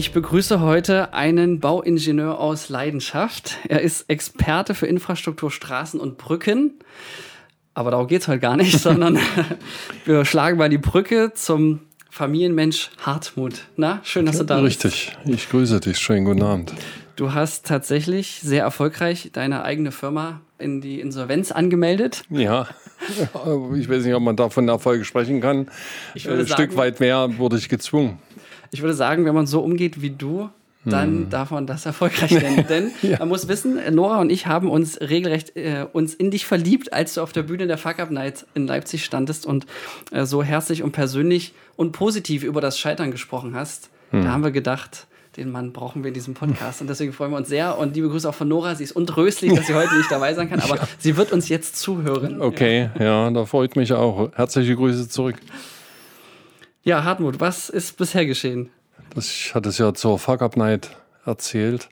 Ich begrüße heute einen Bauingenieur aus Leidenschaft. Er ist Experte für Infrastruktur, Straßen und Brücken. Aber darum geht es heute gar nicht, sondern wir schlagen mal die Brücke zum Familienmensch Hartmut. Na, schön, dass du da bist. Richtig, ich grüße dich. Schönen guten Abend. Du hast tatsächlich sehr erfolgreich deine eigene Firma in die Insolvenz angemeldet. Ja, ich weiß nicht, ob man davon Erfolg sprechen kann. Ein sagen, Stück weit mehr wurde ich gezwungen. Ich würde sagen, wenn man so umgeht wie du, dann hm. darf man das erfolgreich nennen. Denn ja. man muss wissen, Nora und ich haben uns regelrecht äh, uns in dich verliebt, als du auf der Bühne der Fuck Up Night in Leipzig standest und äh, so herzlich und persönlich und positiv über das Scheitern gesprochen hast. Hm. Da haben wir gedacht, den Mann brauchen wir in diesem Podcast. Und deswegen freuen wir uns sehr. Und liebe Grüße auch von Nora. Sie ist untröstlich, dass sie heute nicht dabei sein kann, aber ja. sie wird uns jetzt zuhören. Okay, ja. ja, da freut mich auch. Herzliche Grüße zurück. Ja, Hartmut, was ist bisher geschehen? Ich hatte es ja zur Fuck Up Night erzählt.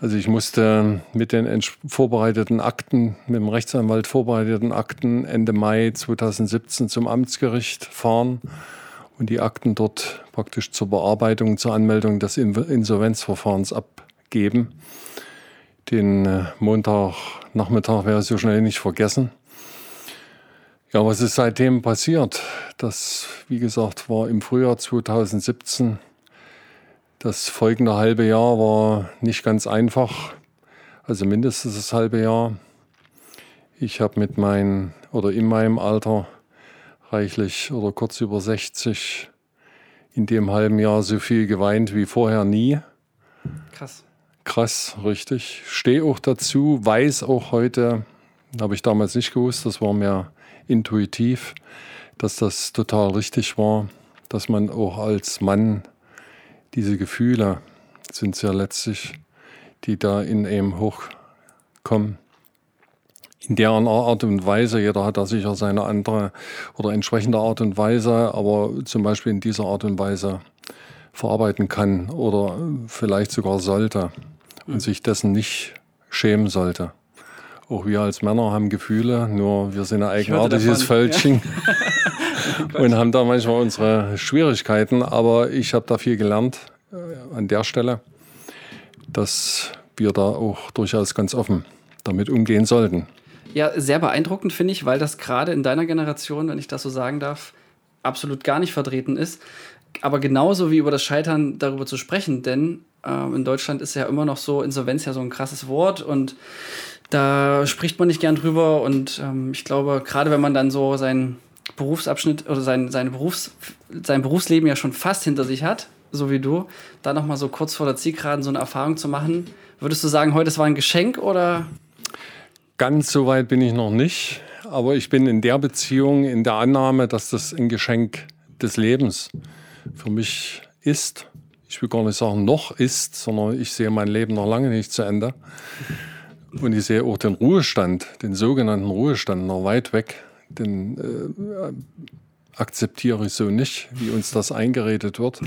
Also ich musste mit den vorbereiteten Akten, mit dem Rechtsanwalt vorbereiteten Akten Ende Mai 2017 zum Amtsgericht fahren und die Akten dort praktisch zur Bearbeitung, zur Anmeldung des Insolvenzverfahrens abgeben. Den äh, Montagnachmittag wäre so schnell nicht vergessen. Ja, was ist seitdem passiert? Das, wie gesagt, war im Frühjahr 2017. Das folgende halbe Jahr war nicht ganz einfach, also mindestens das halbe Jahr. Ich habe mit meinem oder in meinem Alter reichlich oder kurz über 60 in dem halben Jahr so viel geweint wie vorher nie. Krass. Krass, richtig. Stehe auch dazu, weiß auch heute, habe ich damals nicht gewusst, das war mir intuitiv, dass das total richtig war, dass man auch als Mann diese Gefühle sind es ja letztlich, die da in einem hochkommen, in der Art und Weise, jeder hat da sicher seine andere oder entsprechende Art und Weise, aber zum Beispiel in dieser Art und Weise verarbeiten kann oder vielleicht sogar sollte und mhm. sich dessen nicht schämen sollte. Auch wir als Männer haben Gefühle, nur wir sind ein eigenartiges Völkchen ja. und haben da manchmal unsere Schwierigkeiten. Aber ich habe da viel gelernt äh, an der Stelle, dass wir da auch durchaus ganz offen damit umgehen sollten. Ja, sehr beeindruckend finde ich, weil das gerade in deiner Generation, wenn ich das so sagen darf, absolut gar nicht vertreten ist. Aber genauso wie über das Scheitern darüber zu sprechen, denn äh, in Deutschland ist ja immer noch so Insolvenz ja so ein krasses Wort und da spricht man nicht gern drüber. Und ähm, ich glaube, gerade wenn man dann so seinen Berufsabschnitt oder sein, seine Berufs-, sein Berufsleben ja schon fast hinter sich hat, so wie du, da nochmal so kurz vor der Zielgeraden so eine Erfahrung zu machen, würdest du sagen, heute es war ein Geschenk oder Ganz so weit bin ich noch nicht, aber ich bin in der Beziehung, in der Annahme, dass das ein Geschenk des Lebens für mich ist. Ich will gar nicht sagen, noch ist, sondern ich sehe mein Leben noch lange nicht zu Ende. Und ich sehe auch den Ruhestand, den sogenannten Ruhestand, noch weit weg. Den äh, akzeptiere ich so nicht, wie uns das eingeredet wird.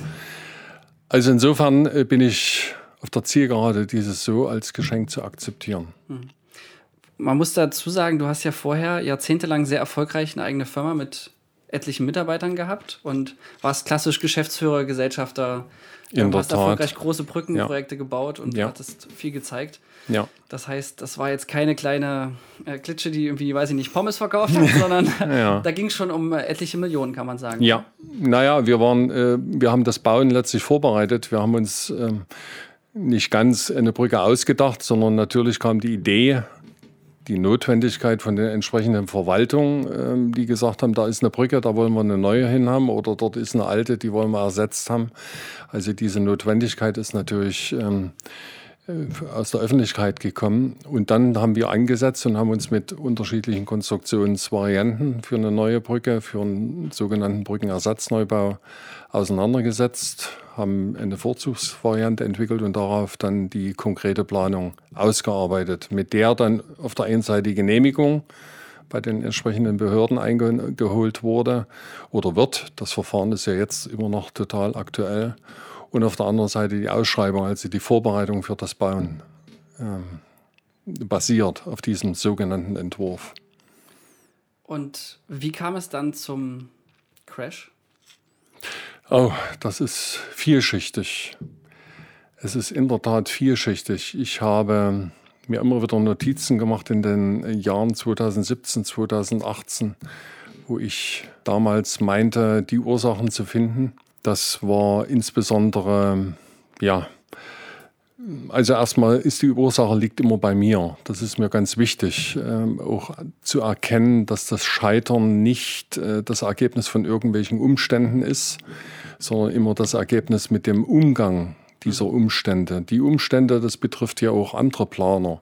Also insofern äh, bin ich auf der Zielgerade, dieses so als Geschenk zu akzeptieren. Mhm man muss dazu sagen, du hast ja vorher jahrzehntelang sehr erfolgreich eine eigene Firma mit etlichen Mitarbeitern gehabt und warst klassisch Geschäftsführer, Gesellschafter. In du hast erfolgreich große Brückenprojekte ja. gebaut und ja. hattest viel gezeigt. Ja. Das heißt, das war jetzt keine kleine äh, Klitsche, die irgendwie, weiß ich nicht, Pommes verkauft hat, sondern ja. da ging es schon um äh, etliche Millionen, kann man sagen. Ja, naja, wir waren, äh, wir haben das Bauen letztlich vorbereitet. Wir haben uns ähm, nicht ganz eine Brücke ausgedacht, sondern natürlich kam die Idee die Notwendigkeit von den entsprechenden Verwaltungen, ähm, die gesagt haben, da ist eine Brücke, da wollen wir eine neue hin haben oder dort ist eine alte, die wollen wir ersetzt haben. Also diese Notwendigkeit ist natürlich ähm, äh, aus der Öffentlichkeit gekommen. Und dann haben wir angesetzt und haben uns mit unterschiedlichen Konstruktionsvarianten für eine neue Brücke, für einen sogenannten Brückenersatzneubau auseinandergesetzt, haben eine Vorzugsvariante entwickelt und darauf dann die konkrete Planung ausgearbeitet, mit der dann auf der einen Seite die Genehmigung bei den entsprechenden Behörden eingeholt wurde oder wird. Das Verfahren ist ja jetzt immer noch total aktuell und auf der anderen Seite die Ausschreibung, also die Vorbereitung für das Bauen, ähm, basiert auf diesem sogenannten Entwurf. Und wie kam es dann zum Crash? Oh, das ist vielschichtig. Es ist in der Tat vielschichtig. Ich habe mir immer wieder Notizen gemacht in den Jahren 2017, 2018, wo ich damals meinte, die Ursachen zu finden. Das war insbesondere, ja, also erstmal ist die Ursache liegt immer bei mir. Das ist mir ganz wichtig, äh, auch zu erkennen, dass das Scheitern nicht äh, das Ergebnis von irgendwelchen Umständen ist, sondern immer das Ergebnis mit dem Umgang dieser Umstände. Die Umstände, das betrifft ja auch andere Planer,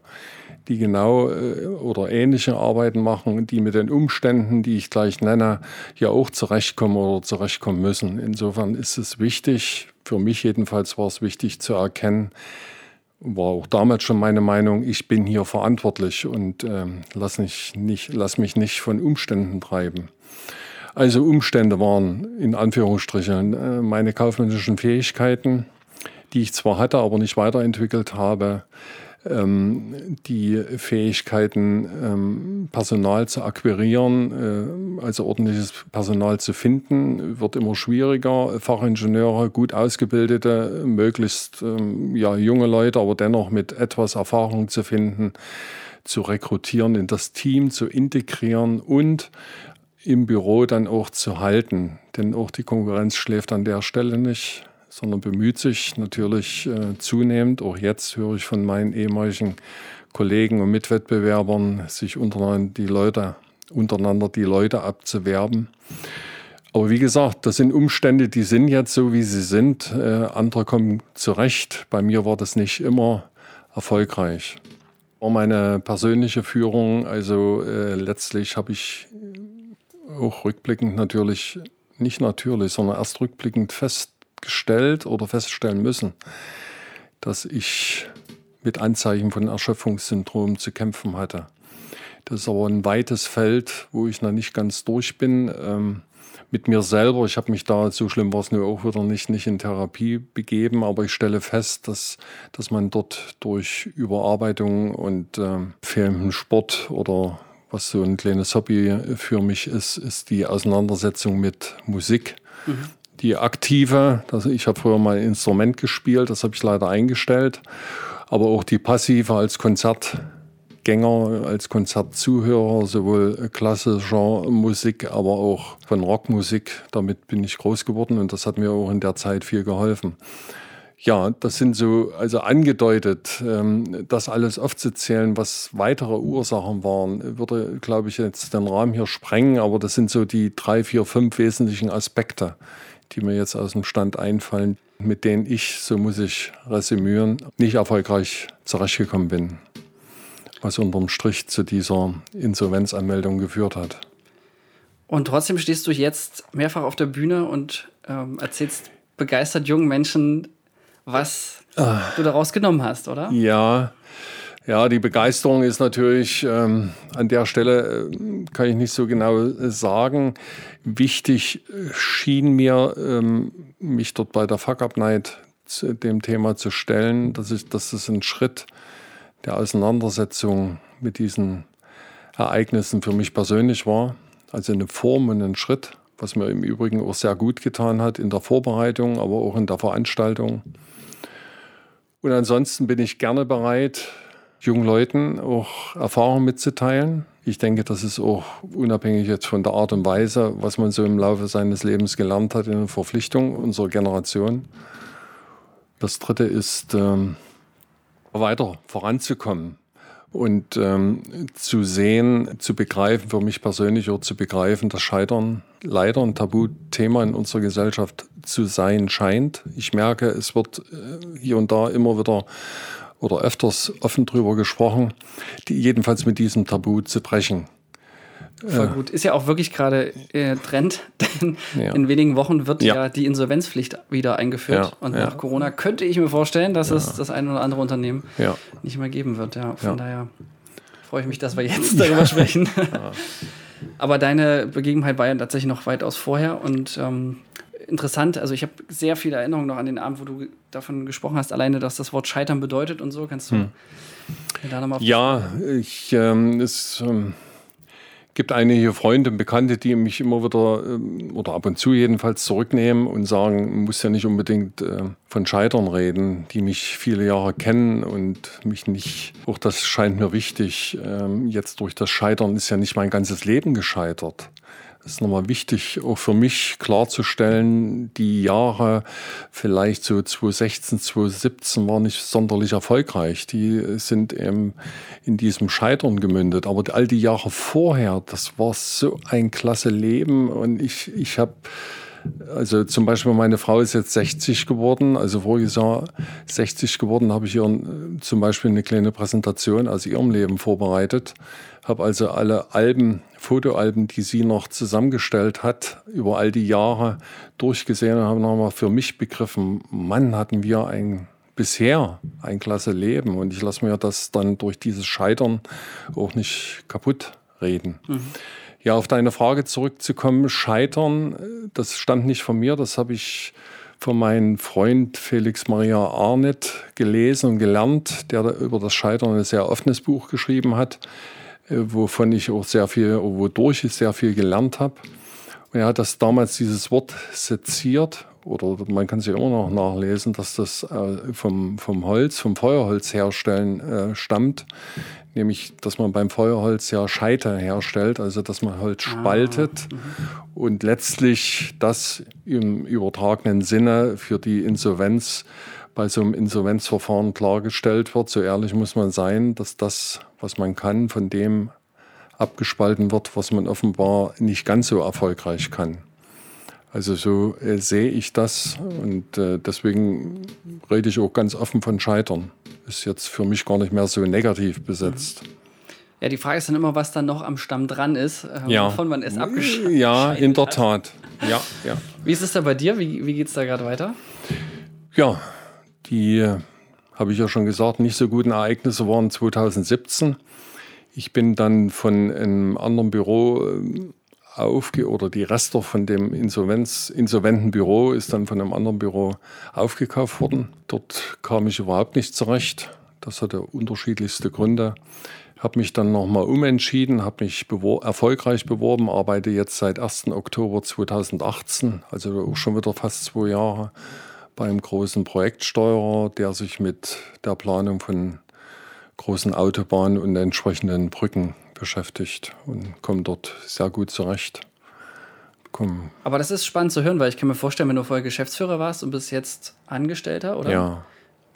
die genau äh, oder ähnliche Arbeiten machen, die mit den Umständen, die ich gleich nenne, ja auch zurechtkommen oder zurechtkommen müssen. Insofern ist es wichtig, für mich jedenfalls war es wichtig zu erkennen, war auch damals schon meine Meinung, ich bin hier verantwortlich und ähm, lass, mich nicht, lass mich nicht von Umständen treiben. Also Umstände waren in Anführungsstrichen äh, meine kaufmännischen Fähigkeiten, die ich zwar hatte, aber nicht weiterentwickelt habe, ähm, die Fähigkeiten, ähm, Personal zu akquirieren, äh, also ordentliches Personal zu finden, wird immer schwieriger. Fachingenieure, gut ausgebildete, möglichst ähm, ja, junge Leute, aber dennoch mit etwas Erfahrung zu finden, zu rekrutieren, in das Team zu integrieren und im Büro dann auch zu halten. Denn auch die Konkurrenz schläft an der Stelle nicht sondern bemüht sich natürlich äh, zunehmend, auch jetzt höre ich von meinen ehemaligen Kollegen und Mitwettbewerbern, sich untereinander die Leute, untereinander die Leute abzuwerben. Aber wie gesagt, das sind Umstände, die sind jetzt so, wie sie sind. Äh, andere kommen zurecht. Bei mir war das nicht immer erfolgreich. War meine persönliche Führung, also äh, letztlich habe ich auch rückblickend natürlich, nicht natürlich, sondern erst rückblickend fest festgestellt oder feststellen müssen, dass ich mit Anzeichen von Erschöpfungssyndrom zu kämpfen hatte. Das ist aber ein weites Feld, wo ich noch nicht ganz durch bin. Ähm, mit mir selber, ich habe mich da, so schlimm war es nur auch wieder nicht, nicht in Therapie begeben, aber ich stelle fest, dass, dass man dort durch Überarbeitung und ähm, fehlenden Sport oder was so ein kleines Hobby für mich ist, ist die Auseinandersetzung mit Musik. Mhm die aktive, also ich habe früher mal ein Instrument gespielt, das habe ich leider eingestellt, aber auch die passive als Konzertgänger, als Konzertzuhörer, sowohl klassischer Musik, aber auch von Rockmusik, damit bin ich groß geworden und das hat mir auch in der Zeit viel geholfen. Ja, das sind so, also angedeutet, ähm, das alles aufzuzählen, was weitere Ursachen waren, würde, glaube ich, jetzt den Rahmen hier sprengen, aber das sind so die drei, vier, fünf wesentlichen Aspekte, die mir jetzt aus dem Stand einfallen, mit denen ich, so muss ich resümieren, nicht erfolgreich zurechtgekommen bin. Was unterm Strich zu dieser Insolvenzanmeldung geführt hat. Und trotzdem stehst du jetzt mehrfach auf der Bühne und ähm, erzählst begeistert jungen Menschen, was ah. du daraus genommen hast, oder? Ja, ja, die Begeisterung ist natürlich ähm, an der Stelle, äh, kann ich nicht so genau äh, sagen. Wichtig äh, schien mir, ähm, mich dort bei der Fuck Up Night zu dem Thema zu stellen, dass, ich, dass es ein Schritt der Auseinandersetzung mit diesen Ereignissen für mich persönlich war. Also eine Form und ein Schritt, was mir im Übrigen auch sehr gut getan hat in der Vorbereitung, aber auch in der Veranstaltung. Und ansonsten bin ich gerne bereit, jungen Leuten auch Erfahrungen mitzuteilen. Ich denke, das ist auch unabhängig jetzt von der Art und Weise, was man so im Laufe seines Lebens gelernt hat, in der Verpflichtung unserer Generation. Das Dritte ist, ähm, weiter voranzukommen und ähm, zu sehen, zu begreifen, für mich persönlich auch zu begreifen, dass Scheitern leider ein Tabuthema in unserer Gesellschaft zu sein scheint. Ich merke, es wird äh, hier und da immer wieder oder öfters offen drüber gesprochen, die jedenfalls mit diesem Tabu zu brechen. Voll gut. Ist ja auch wirklich gerade äh, Trend, denn ja. in wenigen Wochen wird ja. ja, die Insolvenzpflicht wieder eingeführt. Ja. Und nach Corona könnte ich mir vorstellen, dass es das ein oder andere Unternehmen nicht mehr geben wird. Ja, von daher freue ich mich, dass wir jetzt darüber sprechen. Aber deine Begebenheit war ja tatsächlich noch weitaus vorher und ähm, interessant. Also ich habe sehr viele Erinnerungen noch an den Abend, wo du davon gesprochen hast, alleine, dass das Wort Scheitern bedeutet und so. Kannst du hm. da nochmal... Ja, ich, ähm, es ähm, gibt einige Freunde und Bekannte, die mich immer wieder ähm, oder ab und zu jedenfalls zurücknehmen und sagen, man muss ja nicht unbedingt äh, von Scheitern reden, die mich viele Jahre kennen und mich nicht, auch das scheint mir wichtig, ähm, jetzt durch das Scheitern ist ja nicht mein ganzes Leben gescheitert. Das ist nochmal wichtig, auch für mich klarzustellen, die Jahre vielleicht so 2016, 2017 waren nicht sonderlich erfolgreich. Die sind eben in diesem Scheitern gemündet. Aber all die Jahre vorher, das war so ein klasse Leben und ich, ich habe also zum Beispiel meine Frau ist jetzt 60 geworden, also voriges Jahr 60 geworden, habe ich ihr äh, zum Beispiel eine kleine Präsentation aus ihrem Leben vorbereitet. Habe also alle Alben, Fotoalben, die sie noch zusammengestellt hat, über all die Jahre durchgesehen und habe nochmal für mich begriffen, Mann, hatten wir ein bisher ein klasse Leben und ich lasse mir das dann durch dieses Scheitern auch nicht kaputt reden. Mhm. Ja, auf deine Frage zurückzukommen, Scheitern, das stammt nicht von mir, das habe ich von meinem Freund Felix Maria Arnett gelesen und gelernt, der über das Scheitern ein sehr offenes Buch geschrieben hat, äh, wovon ich auch sehr viel, wodurch ich sehr viel gelernt habe. Und er hat das damals dieses Wort seziert, oder man kann es ja immer noch nachlesen, dass das äh, vom, vom Holz, vom Feuerholz herstellen äh, stammt nämlich dass man beim Feuerholz ja Scheiter herstellt, also dass man Holz ah, spaltet ah, und letztlich das im übertragenen Sinne für die Insolvenz bei so einem Insolvenzverfahren klargestellt wird. So ehrlich muss man sein, dass das, was man kann, von dem abgespalten wird, was man offenbar nicht ganz so erfolgreich kann. Also so äh, sehe ich das und äh, deswegen rede ich auch ganz offen von Scheitern. Ist jetzt für mich gar nicht mehr so negativ besetzt. Ja, die Frage ist dann immer, was dann noch am Stamm dran ist, äh, ja. wovon man es abgeschaltet Ja, in der Tat. Ja, ja. Wie ist es da bei dir? Wie, wie geht es da gerade weiter? Ja, die, äh, habe ich ja schon gesagt, nicht so guten Ereignisse waren 2017. Ich bin dann von einem anderen Büro äh, aufge oder die Rester von dem Insolvenz, insolventen Büro ist dann von einem anderen Büro aufgekauft worden. Dort kam ich überhaupt nicht zurecht. Das hatte unterschiedlichste Gründe. Habe mich dann nochmal umentschieden, habe mich bewor erfolgreich beworben, arbeite jetzt seit 1. Oktober 2018, also auch schon wieder fast zwei Jahre, beim großen Projektsteuerer, der sich mit der Planung von großen Autobahnen und entsprechenden Brücken beschäftigt und komme dort sehr gut zurecht. Komm. Aber das ist spannend zu hören, weil ich kann mir vorstellen, wenn du vorher Geschäftsführer warst und bist jetzt Angestellter, oder? Ja.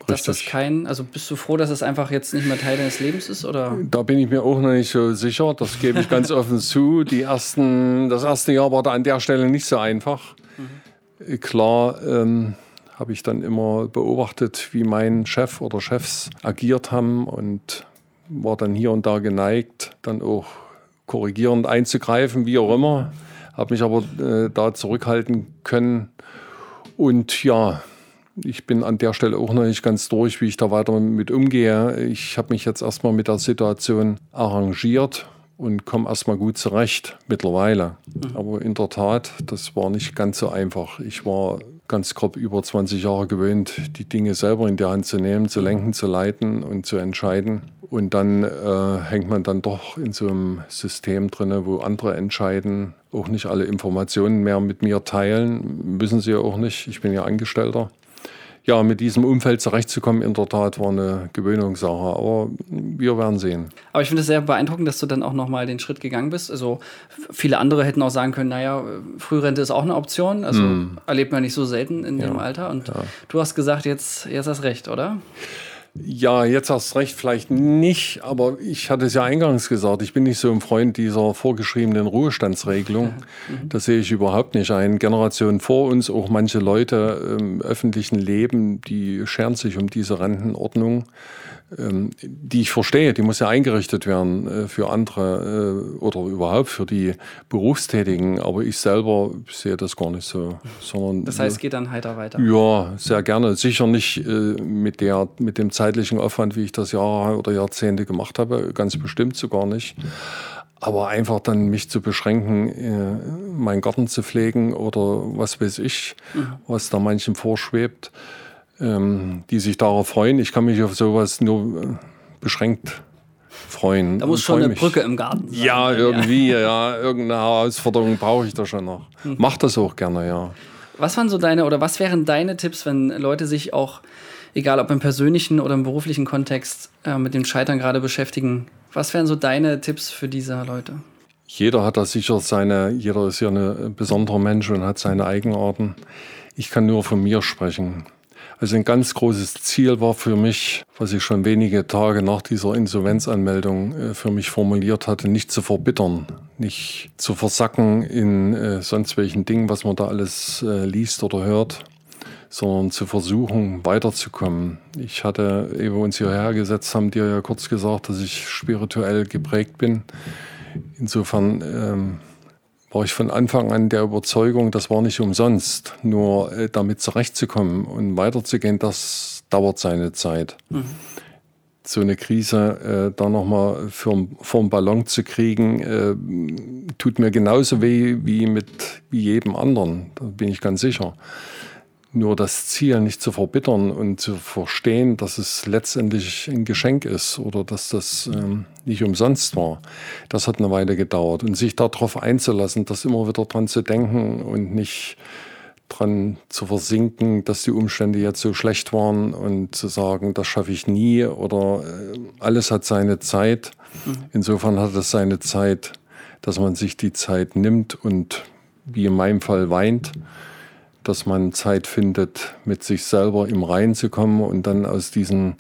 Dass das kein, also bist du froh, dass es einfach jetzt nicht mehr Teil deines Lebens ist, oder? Da bin ich mir auch noch nicht so sicher. Das gebe ich ganz offen zu. Die ersten, das erste Jahr war da an der Stelle nicht so einfach. Mhm. Klar, ähm, habe ich dann immer beobachtet, wie mein Chef oder Chefs agiert haben und war dann hier und da geneigt, dann auch korrigierend einzugreifen, wie auch immer. Habe mich aber äh, da zurückhalten können. Und ja, ich bin an der Stelle auch noch nicht ganz durch, wie ich da weiter mit umgehe. Ich habe mich jetzt erstmal mit der Situation arrangiert und komme erstmal gut zurecht mittlerweile. Mhm. Aber in der Tat, das war nicht ganz so einfach. Ich war ganz grob über 20 Jahre gewöhnt, die Dinge selber in die Hand zu nehmen, zu lenken, zu leiten und zu entscheiden. Und dann äh, hängt man dann doch in so einem System drin, wo andere entscheiden, auch nicht alle Informationen mehr mit mir teilen. Müssen sie ja auch nicht. Ich bin ja Angestellter ja, mit diesem Umfeld zurechtzukommen, in der Tat war eine Gewöhnungssache. Aber wir werden sehen. Aber ich finde es sehr beeindruckend, dass du dann auch nochmal den Schritt gegangen bist. Also viele andere hätten auch sagen können, naja, Frührente ist auch eine Option. Also mm. erlebt man nicht so selten in ja, dem Alter. Und ja. du hast gesagt, jetzt, jetzt hast recht, oder? Ja, jetzt hast du recht, vielleicht nicht, aber ich hatte es ja eingangs gesagt, ich bin nicht so ein Freund dieser vorgeschriebenen Ruhestandsregelung. Mhm. Das sehe ich überhaupt nicht ein. Generationen vor uns, auch manche Leute im öffentlichen Leben, die scheren sich um diese Rentenordnung. Ähm, die ich verstehe, die muss ja eingerichtet werden äh, für andere äh, oder überhaupt für die Berufstätigen, aber ich selber sehe das gar nicht so. Sondern, das heißt, es geht dann heiter weiter? Ja, sehr gerne. Sicher nicht äh, mit, der, mit dem zeitlichen Aufwand, wie ich das Jahre oder Jahrzehnte gemacht habe, ganz bestimmt sogar nicht. Aber einfach dann mich zu beschränken, meinen Garten zu pflegen oder was weiß ich, mhm. was da manchem vorschwebt ähm, die sich darauf freuen. Ich kann mich auf sowas nur äh, beschränkt freuen. Da muss schon eine mich. Brücke im Garten sein. Ja, irgendwie, ja. ja. Irgendeine Herausforderung brauche ich da schon noch. Hm. Mach das auch gerne, ja. Was waren so deine oder was wären deine Tipps, wenn Leute sich auch, egal ob im persönlichen oder im beruflichen Kontext, äh, mit dem Scheitern gerade beschäftigen? Was wären so deine Tipps für diese Leute? Jeder hat da sicher seine, jeder ist ja ein besonderer Mensch und hat seine Eigenarten. Ich kann nur von mir sprechen. Also ein ganz großes Ziel war für mich, was ich schon wenige Tage nach dieser Insolvenzanmeldung äh, für mich formuliert hatte, nicht zu verbittern, nicht zu versacken in äh, sonst welchen Dingen, was man da alles äh, liest oder hört, sondern zu versuchen, weiterzukommen. Ich hatte, ehe wir uns hierher gesetzt haben, dir ja kurz gesagt, dass ich spirituell geprägt bin. Insofern ähm, war ich von Anfang an der Überzeugung, das war nicht umsonst. Nur äh, damit zurechtzukommen und weiterzugehen, das dauert seine Zeit. Mhm. So eine Krise äh, da nochmal vor den Ballon zu kriegen, äh, tut mir genauso weh wie mit wie jedem anderen. Da bin ich ganz sicher. Nur das Ziel nicht zu verbittern und zu verstehen, dass es letztendlich ein Geschenk ist oder dass das ähm, nicht umsonst war, das hat eine Weile gedauert. Und sich darauf einzulassen, das immer wieder dran zu denken und nicht dran zu versinken, dass die Umstände jetzt so schlecht waren und zu sagen, das schaffe ich nie oder äh, alles hat seine Zeit. Mhm. Insofern hat es seine Zeit, dass man sich die Zeit nimmt und wie in meinem Fall weint dass man Zeit findet, mit sich selber im Rein zu kommen und dann aus, diesen,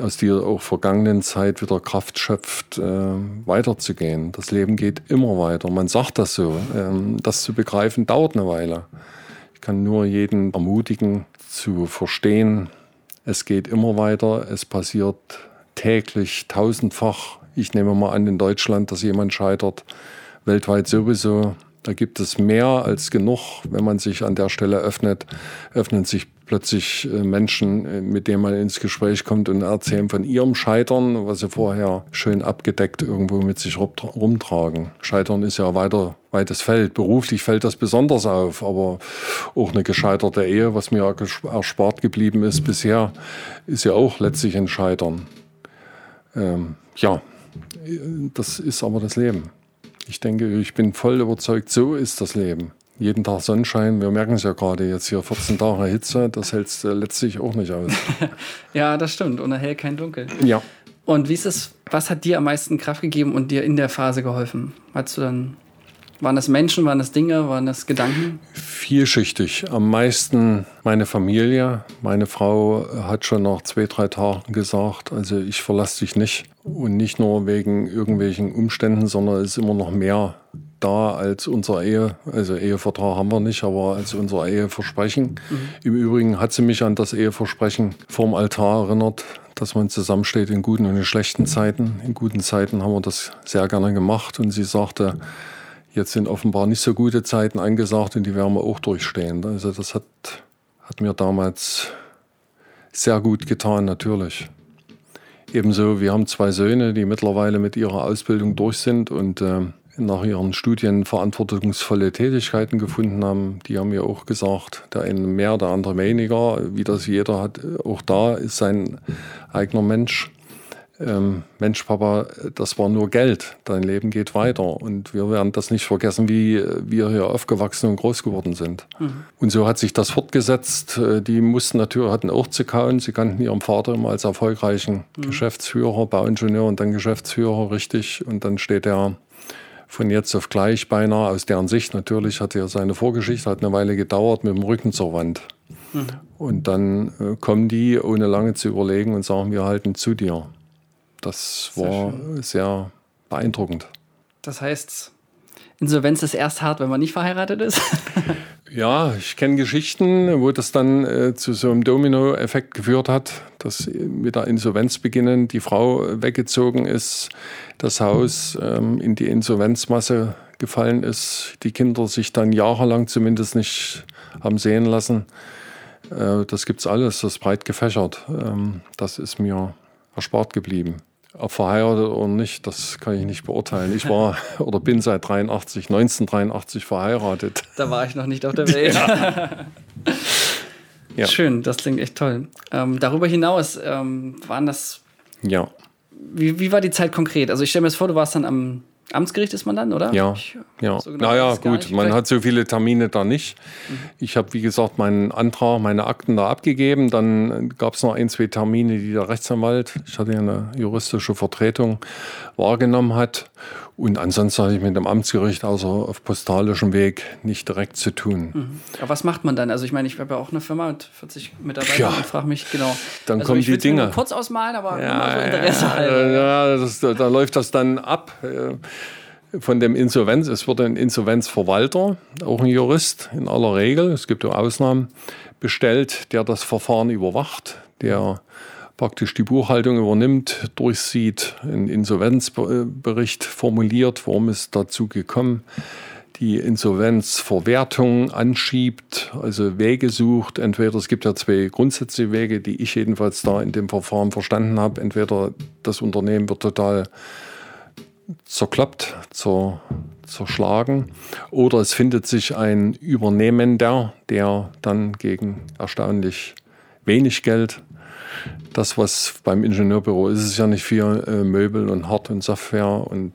aus dieser auch vergangenen Zeit wieder Kraft schöpft, äh, weiterzugehen. Das Leben geht immer weiter. Man sagt das so. Ähm, das zu begreifen dauert eine Weile. Ich kann nur jeden ermutigen, zu verstehen, es geht immer weiter, es passiert täglich tausendfach. Ich nehme mal an, in Deutschland, dass jemand scheitert, weltweit sowieso. Da gibt es mehr als genug. Wenn man sich an der Stelle öffnet, öffnen sich plötzlich äh, Menschen, äh, mit denen man ins Gespräch kommt und erzählen von ihrem Scheitern, was sie vorher schön abgedeckt irgendwo mit sich rumtragen. Scheitern ist ja weiter weites Feld. Beruflich fällt das besonders auf, aber auch eine gescheiterte Ehe, was mir erspart geblieben ist bisher, ist ja auch letztlich ein Scheitern. Ähm, ja, das ist aber das Leben. Ich denke, ich bin voll überzeugt, so ist das Leben. Jeden Tag Sonnenschein, wir merken es ja gerade jetzt hier 14 Tage Hitze, das hält äh, letztlich auch nicht aus. ja, das stimmt. Und hell kein Dunkel. Ja. Und wie ist es, was hat dir am meisten Kraft gegeben und dir in der Phase geholfen? Hast du dann waren das Menschen, waren das Dinge, waren das Gedanken? Vielschichtig. Am meisten meine Familie. Meine Frau hat schon nach zwei, drei Tagen gesagt, also ich verlasse dich nicht. Und nicht nur wegen irgendwelchen Umständen, sondern es ist immer noch mehr da als unser Ehe, also Ehevertrag haben wir nicht, aber als unser Eheversprechen. Mhm. Im Übrigen hat sie mich an das Eheversprechen vorm Altar erinnert, dass man zusammensteht in guten und in schlechten Zeiten. In guten Zeiten haben wir das sehr gerne gemacht und sie sagte, Jetzt sind offenbar nicht so gute Zeiten angesagt und die werden wir auch durchstehen. Also das hat, hat mir damals sehr gut getan, natürlich. Ebenso, wir haben zwei Söhne, die mittlerweile mit ihrer Ausbildung durch sind und äh, nach ihren Studien verantwortungsvolle Tätigkeiten gefunden haben. Die haben mir auch gesagt, der eine mehr, der andere weniger. Wie das jeder hat, auch da ist sein eigener Mensch ähm, Mensch, Papa, das war nur Geld, dein Leben geht weiter. Und wir werden das nicht vergessen, wie wir hier aufgewachsen und groß geworden sind. Mhm. Und so hat sich das fortgesetzt. Äh, die mussten natürlich, hatten auch zu kauen. Sie kannten ihren Vater immer als erfolgreichen mhm. Geschäftsführer, Bauingenieur und dann Geschäftsführer, richtig. Und dann steht er von jetzt auf gleich beinahe, aus deren Sicht natürlich, hat er seine Vorgeschichte, hat eine Weile gedauert, mit dem Rücken zur Wand. Mhm. Und dann äh, kommen die, ohne lange zu überlegen, und sagen, wir halten zu dir. Das war sehr, sehr beeindruckend. Das heißt, Insolvenz ist erst hart, wenn man nicht verheiratet ist? ja, ich kenne Geschichten, wo das dann äh, zu so einem Domino-Effekt geführt hat, dass mit der Insolvenz beginnen die Frau weggezogen ist, das Haus ähm, in die Insolvenzmasse gefallen ist, die Kinder sich dann jahrelang zumindest nicht haben sehen lassen. Äh, das es alles, das ist breit gefächert. Ähm, das ist mir erspart geblieben. Ob verheiratet oder nicht, das kann ich nicht beurteilen. Ich war oder bin seit 83, 1983 verheiratet. Da war ich noch nicht auf der Welt. Ja. ja. Schön, das klingt echt toll. Ähm, darüber hinaus ähm, waren das ja. wie, wie war die Zeit konkret? Also ich stelle mir das vor, du warst dann am Amtsgericht ist man dann, oder? Ja, ich, ja. So genau naja, gut, man hat so viele Termine da nicht. Mhm. Ich habe, wie gesagt, meinen Antrag, meine Akten da abgegeben. Dann gab es noch ein, zwei Termine, die der Rechtsanwalt, ich hatte ja eine juristische Vertretung, wahrgenommen hat. Und ansonsten hatte ich mit dem Amtsgericht außer auf postalischem Weg nicht direkt zu tun. Mhm. Aber was macht man dann? Also ich meine, ich habe ja auch eine Firma mit 40 Mitarbeitern ja. und frage mich genau. Dann also kommen die Dinge. Nur kurz ausmalen, aber ja, so Interesse ja. Ja, das, da, da läuft das dann ab äh, von dem Insolvenz. Es wird ein Insolvenzverwalter, auch ein Jurist in aller Regel, es gibt ja Ausnahmen, bestellt, der das Verfahren überwacht, der praktisch die Buchhaltung übernimmt, durchsieht, einen Insolvenzbericht formuliert, warum ist dazu gekommen, die Insolvenzverwertung anschiebt, also Wege sucht. Entweder es gibt ja zwei grundsätzliche Wege, die ich jedenfalls da in dem Verfahren verstanden habe. Entweder das Unternehmen wird total zerklappt, zer, zerschlagen, oder es findet sich ein Übernehmender, der dann gegen erstaunlich wenig Geld das, was beim Ingenieurbüro ist, ist ja nicht viel äh, Möbel und Hard- und Software und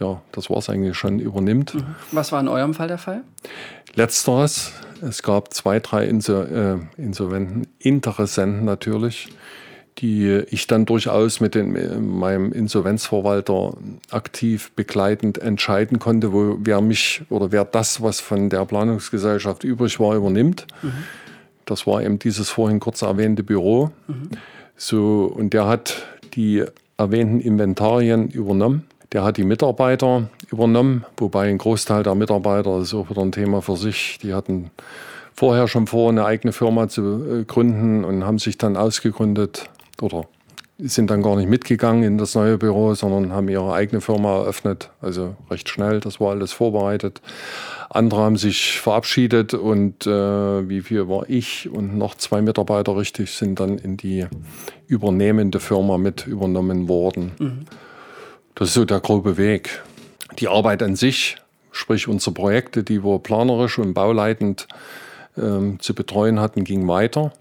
ja, das war es eigentlich schon, übernimmt. Mhm. Was war in eurem Fall der Fall? Letzteres. Es gab zwei, drei Insol äh, Insolventen, Interessenten natürlich, die ich dann durchaus mit den, meinem Insolvenzverwalter aktiv begleitend entscheiden konnte, wo wer mich oder wer das, was von der Planungsgesellschaft übrig war, übernimmt. Mhm. Das war eben dieses vorhin kurz erwähnte Büro. Mhm. So, und der hat die erwähnten Inventarien übernommen. Der hat die Mitarbeiter übernommen, wobei ein Großteil der Mitarbeiter, das ist auch wieder ein Thema für sich, die hatten vorher schon vor, eine eigene Firma zu äh, gründen und haben sich dann ausgegründet oder sind dann gar nicht mitgegangen in das neue Büro, sondern haben ihre eigene Firma eröffnet. Also recht schnell, das war alles vorbereitet. Andere haben sich verabschiedet und äh, wie viel war ich und noch zwei Mitarbeiter richtig sind dann in die übernehmende Firma mit übernommen worden. Mhm. Das ist so der grobe Weg. Die Arbeit an sich, sprich unsere Projekte, die wir planerisch und bauleitend ähm, zu betreuen hatten, ging weiter.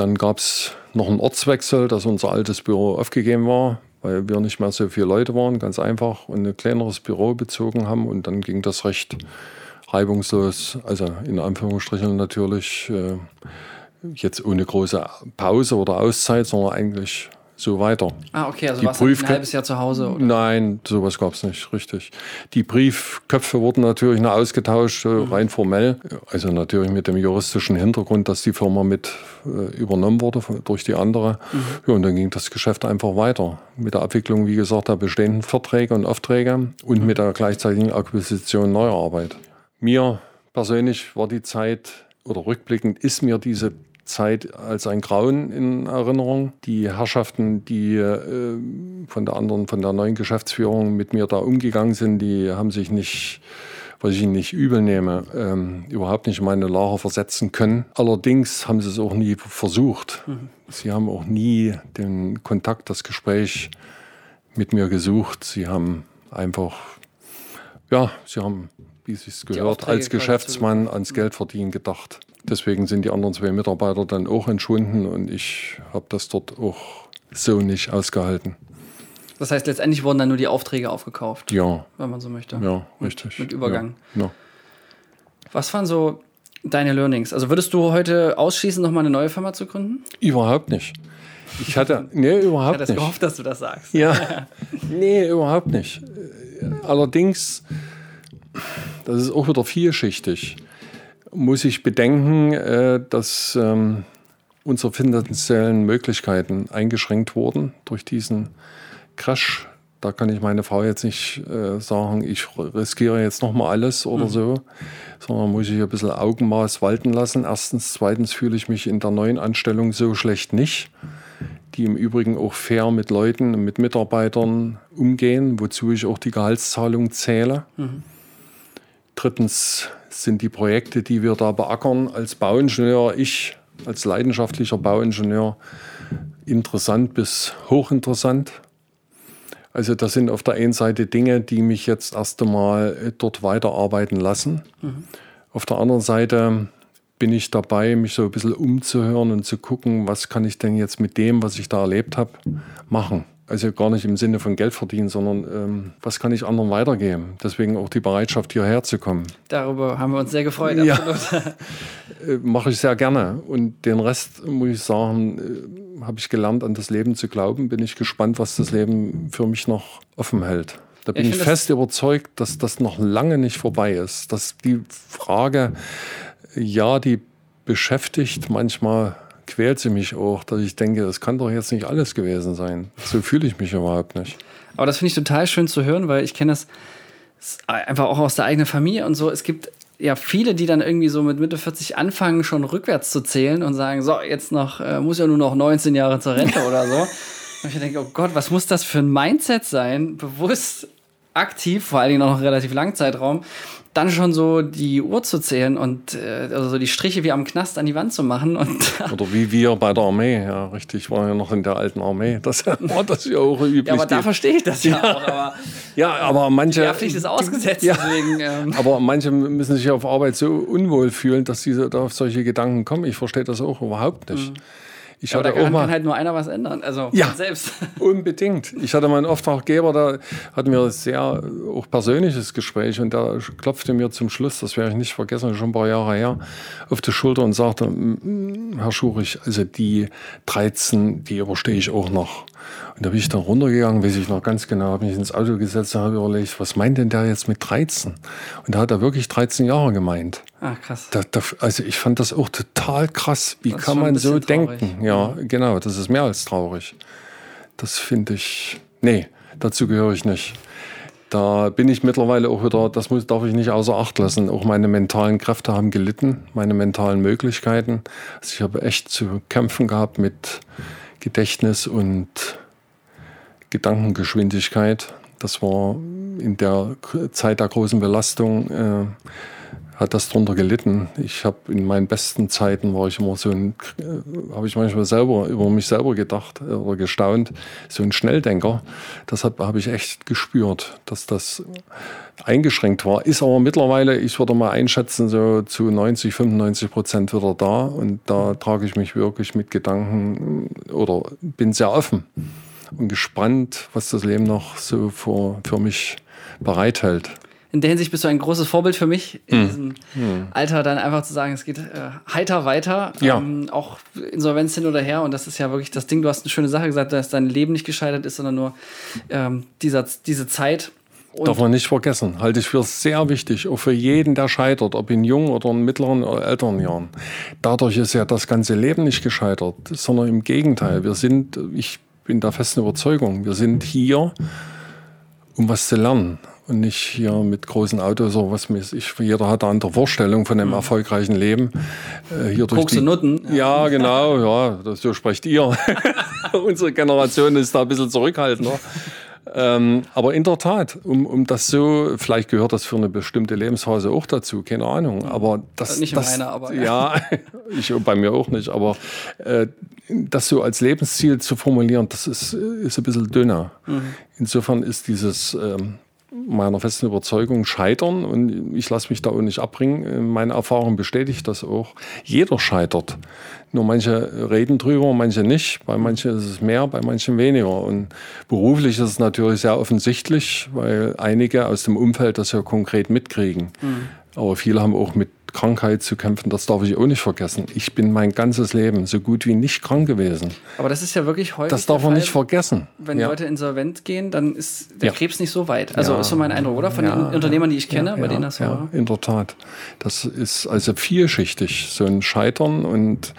Dann gab es noch einen Ortswechsel, dass unser altes Büro aufgegeben war, weil wir nicht mehr so viele Leute waren, ganz einfach, und ein kleineres Büro bezogen haben. Und dann ging das recht reibungslos, also in Anführungsstrichen natürlich, äh, jetzt ohne große Pause oder Auszeit, sondern eigentlich so weiter. Ah, okay, also warst du ein halbes Jahr zu Hause? Oder? Nein, sowas gab es nicht, richtig. Die Briefköpfe wurden natürlich noch ausgetauscht, mhm. rein formell. Also natürlich mit dem juristischen Hintergrund, dass die Firma mit äh, übernommen wurde durch die andere. Mhm. Ja, und dann ging das Geschäft einfach weiter. Mit der Abwicklung, wie gesagt, der bestehenden Verträge und Aufträge und mhm. mit der gleichzeitigen Akquisition neuer Arbeit. Mir persönlich war die Zeit, oder rückblickend ist mir diese Zeit als ein Grauen in Erinnerung. Die Herrschaften, die äh, von der anderen, von der neuen Geschäftsführung mit mir da umgegangen sind, die haben sich nicht, was ich ihnen nicht übel nehme, ähm, überhaupt nicht in meine Lager versetzen können. Allerdings haben sie es auch nie versucht. Mhm. Sie haben auch nie den Kontakt, das Gespräch mit mir gesucht. Sie haben einfach, ja, sie haben, wie es sich gehört, als Geschäftsmann ans Geldverdienen gedacht. Deswegen sind die anderen zwei Mitarbeiter dann auch entschwunden und ich habe das dort auch so nicht ausgehalten. Das heißt, letztendlich wurden dann nur die Aufträge aufgekauft. Ja. Wenn man so möchte. Ja, richtig. Mit, Übergang. Ja. ja. Was waren so deine Learnings? Also würdest du heute ausschließen, nochmal eine neue Firma zu gründen? Überhaupt nicht. Ich hatte, nee, überhaupt ich hatte nicht. gehofft, dass du das sagst. Ja, nee, überhaupt nicht. Allerdings, das ist auch wieder vielschichtig muss ich bedenken, äh, dass ähm, unsere finanziellen Möglichkeiten eingeschränkt wurden durch diesen Crash. Da kann ich meine Frau jetzt nicht äh, sagen, ich riskiere jetzt nochmal alles oder mhm. so, sondern muss ich ein bisschen Augenmaß walten lassen. Erstens, zweitens fühle ich mich in der neuen Anstellung so schlecht nicht, die im Übrigen auch fair mit Leuten, mit Mitarbeitern umgehen, wozu ich auch die Gehaltszahlung zähle. Mhm. Drittens sind die Projekte, die wir da beackern als Bauingenieur, ich als leidenschaftlicher Bauingenieur, interessant bis hochinteressant. Also das sind auf der einen Seite Dinge, die mich jetzt erst einmal dort weiterarbeiten lassen. Mhm. Auf der anderen Seite bin ich dabei, mich so ein bisschen umzuhören und zu gucken, was kann ich denn jetzt mit dem, was ich da erlebt habe, machen. Also gar nicht im Sinne von Geld verdienen, sondern ähm, was kann ich anderen weitergeben? Deswegen auch die Bereitschaft, hierher zu kommen. Darüber haben wir uns sehr gefreut. Ja. äh, Mache ich sehr gerne. Und den Rest, muss ich sagen, äh, habe ich gelernt, an das Leben zu glauben. Bin ich gespannt, was das Leben für mich noch offen hält. Da bin ich, ich fest überzeugt, dass das noch lange nicht vorbei ist. Dass die Frage, ja, die beschäftigt manchmal quält sie mich auch, dass ich denke, das kann doch jetzt nicht alles gewesen sein. So fühle ich mich überhaupt nicht. Aber das finde ich total schön zu hören, weil ich kenne das einfach auch aus der eigenen Familie und so. Es gibt ja viele, die dann irgendwie so mit Mitte 40 anfangen, schon rückwärts zu zählen und sagen, so, jetzt noch, äh, muss ja nur noch 19 Jahre zur Rente oder so. Und ich denke, oh Gott, was muss das für ein Mindset sein, bewusst aktiv, vor allen Dingen noch einen relativ langen Zeitraum, dann schon so die Uhr zu zählen und äh, also so die Striche wie am Knast an die Wand zu machen. Und Oder wie wir bei der Armee, ja, richtig, war ja noch in der alten Armee. Das war das ja auch üblich. Ja, aber da verstehe ich das ja, ja auch. Aber ja, aber manche. Die Wehrpflicht ist ausgesetzt, ja, deswegen. Ähm. Aber manche müssen sich auf Arbeit so unwohl fühlen, dass sie da auf solche Gedanken kommen. Ich verstehe das auch überhaupt nicht. Mhm. Ich ja, hatte da kann, auch mal, kann halt nur einer was ändern, also ja, selbst. Unbedingt. Ich hatte mal einen Auftraggeber, da hatten wir ein sehr auch persönliches Gespräch und da klopfte mir zum Schluss, das werde ich nicht vergessen, schon ein paar Jahre her, auf die Schulter und sagte, Herr Schurich, also die 13, die überstehe ich auch noch. Und da bin ich dann runtergegangen, weiß ich noch ganz genau, habe mich ins Auto gesetzt und habe überlegt, was meint denn der jetzt mit 13? Und da hat er wirklich 13 Jahre gemeint. Ah, krass. Da, da, also ich fand das auch total krass. Wie kann man so traurig. denken? Ja, genau, das ist mehr als traurig. Das finde ich, nee, dazu gehöre ich nicht. Da bin ich mittlerweile auch wieder, das muss, darf ich nicht außer Acht lassen. Auch meine mentalen Kräfte haben gelitten, meine mentalen Möglichkeiten. Also ich habe echt zu kämpfen gehabt mit Gedächtnis und Gedankengeschwindigkeit. Das war in der Zeit der großen Belastung, äh, hat das darunter gelitten. Ich habe in meinen besten Zeiten war ich immer so ein, äh, habe ich manchmal selber über mich selber gedacht oder gestaunt, so ein Schnelldenker. Das habe hab ich echt gespürt, dass das eingeschränkt war. Ist aber mittlerweile, ich würde mal einschätzen, so zu 90, 95 Prozent wieder da. Und da trage ich mich wirklich mit Gedanken oder bin sehr offen und gespannt, was das Leben noch so für, für mich bereithält. In der Hinsicht bist du ein großes Vorbild für mich, in hm. diesem hm. Alter dann einfach zu sagen, es geht äh, heiter weiter, ja. ähm, auch Insolvenz hin oder her. Und das ist ja wirklich das Ding, du hast eine schöne Sache gesagt, dass dein Leben nicht gescheitert ist, sondern nur ähm, dieser, diese Zeit. Und Darf man nicht vergessen, halte ich für sehr wichtig, auch für jeden, der scheitert, ob in jungen oder in mittleren oder älteren Jahren. Dadurch ist ja das ganze Leben nicht gescheitert, sondern im Gegenteil. Wir sind, ich bin der festen Überzeugung, wir sind hier, um was zu lernen und nicht hier mit großen Autos oder was weiß ich. Jeder hat eine andere Vorstellung von einem mhm. erfolgreichen Leben. Äh, hier durch die, Nutten. Ja, genau, ja, das, so sprecht ihr. Unsere Generation ist da ein bisschen zurückhaltender. Ähm, aber in der Tat, um, um das so, vielleicht gehört das für eine bestimmte Lebensphase auch dazu, keine Ahnung. Aber das, nicht das, meine, aber ja, ja ich bei mir auch nicht. Aber äh, das so als Lebensziel zu formulieren, das ist, ist ein bisschen dünner. Mhm. Insofern ist dieses ähm, meiner festen Überzeugung scheitern und ich lasse mich da auch nicht abbringen. Meine Erfahrung bestätigt das auch. Jeder scheitert. Nur manche reden drüber, manche nicht. Bei manchen ist es mehr, bei manchen weniger. Und beruflich ist es natürlich sehr offensichtlich, weil einige aus dem Umfeld das ja konkret mitkriegen. Mhm. Aber viele haben auch mit Krankheit zu kämpfen, das darf ich auch nicht vergessen. Ich bin mein ganzes Leben so gut wie nicht krank gewesen. Aber das ist ja wirklich häufig. Das darf man nicht vergessen. Wenn ja. Leute insolvent gehen, dann ist der ja. Krebs nicht so weit. Also ja. ist so mein Eindruck, oder? Von den Unternehmern, die ich kenne, bei denen das so. Ja, in der Tat. Das ist also vielschichtig, so ein Scheitern und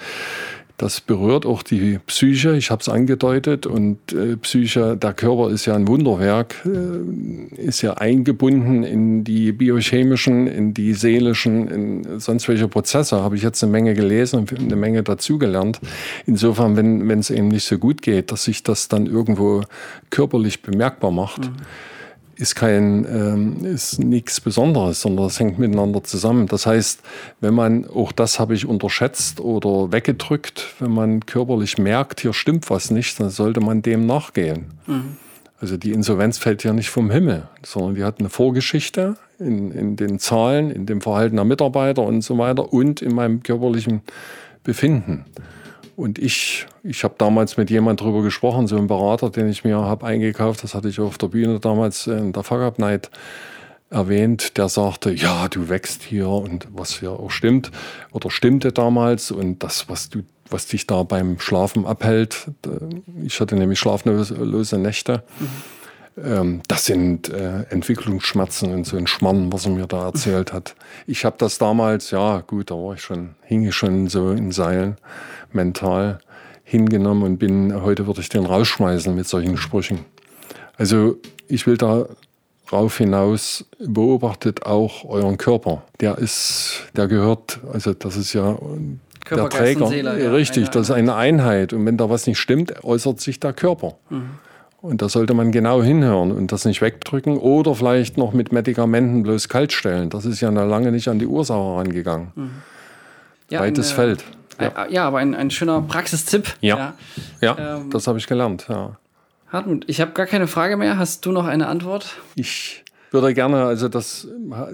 das berührt auch die Psyche, ich habe es angedeutet. Und äh, Psyche, der Körper ist ja ein Wunderwerk, äh, ist ja eingebunden in die biochemischen, in die seelischen, in sonst welche Prozesse. Habe ich jetzt eine Menge gelesen und eine Menge dazugelernt. Insofern, wenn es eben nicht so gut geht, dass sich das dann irgendwo körperlich bemerkbar macht. Mhm ist kein, ähm, ist nichts Besonderes, sondern es hängt miteinander zusammen. Das heißt, wenn man, auch das habe ich unterschätzt oder weggedrückt, wenn man körperlich merkt, hier stimmt was nicht, dann sollte man dem nachgehen. Mhm. Also die Insolvenz fällt ja nicht vom Himmel, sondern die hat eine Vorgeschichte in, in den Zahlen, in dem Verhalten der Mitarbeiter und so weiter und in meinem körperlichen Befinden. Und ich, ich habe damals mit jemand drüber gesprochen, so ein Berater, den ich mir habe eingekauft, das hatte ich auf der Bühne damals in der Fuck Up Night erwähnt, der sagte, ja, du wächst hier und was ja auch stimmt oder stimmte damals und das, was du, was dich da beim Schlafen abhält, ich hatte nämlich schlaflose Nächte. Mhm. Das sind äh, Entwicklungsschmerzen und so ein Schmarrn, was er mir da erzählt hat. Ich habe das damals, ja gut, da war ich schon, hing ich schon so in Seilen mental hingenommen und bin, heute würde ich den rausschmeißen mit solchen Sprüchen. Also ich will da Darauf hinaus beobachtet auch euren Körper. Der ist, der gehört, also das ist ja Körper, der Träger. Seele, ja, richtig, das ist eine Einheit. Und wenn da was nicht stimmt, äußert sich der Körper. Mhm. Und da sollte man genau hinhören und das nicht wegdrücken oder vielleicht noch mit Medikamenten bloß kalt stellen. Das ist ja noch lange nicht an die Ursache rangegangen. Mhm. Ja, Weites eine, Feld. Ja. ja, aber ein, ein schöner Praxistipp. Ja, ja, ja ähm, das habe ich gelernt. Ja. Hartmut, ich habe gar keine Frage mehr. Hast du noch eine Antwort? Ich würde gerne, also das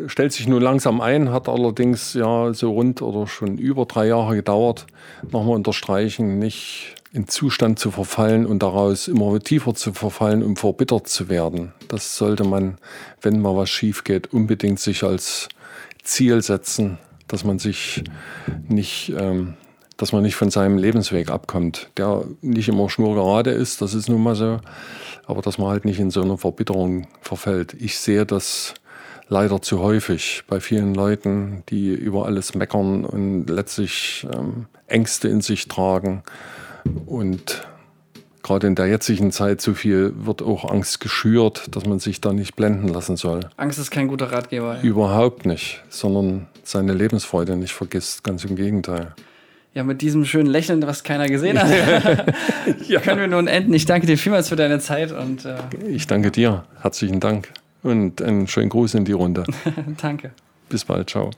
stellt sich nun langsam ein, hat allerdings ja so rund oder schon über drei Jahre gedauert, nochmal unterstreichen, nicht in Zustand zu verfallen und daraus immer tiefer zu verfallen, um verbittert zu werden. Das sollte man, wenn mal was schief geht, unbedingt sich als Ziel setzen, dass man sich nicht ähm, dass man nicht von seinem Lebensweg abkommt, der nicht immer schnurgerade ist, das ist nun mal so, aber dass man halt nicht in so eine Verbitterung verfällt. Ich sehe das leider zu häufig bei vielen Leuten, die über alles meckern und letztlich ähm, Ängste in sich tragen. Und gerade in der jetzigen Zeit so viel wird auch Angst geschürt, dass man sich da nicht blenden lassen soll. Angst ist kein guter Ratgeber. Ja. Überhaupt nicht, sondern seine Lebensfreude nicht vergisst, ganz im Gegenteil. Ja, mit diesem schönen Lächeln, was keiner gesehen hat, ja. können wir nun enden. Ich danke dir vielmals für deine Zeit und äh ich danke dir. Herzlichen Dank und einen schönen Gruß in die Runde. danke. Bis bald. Ciao.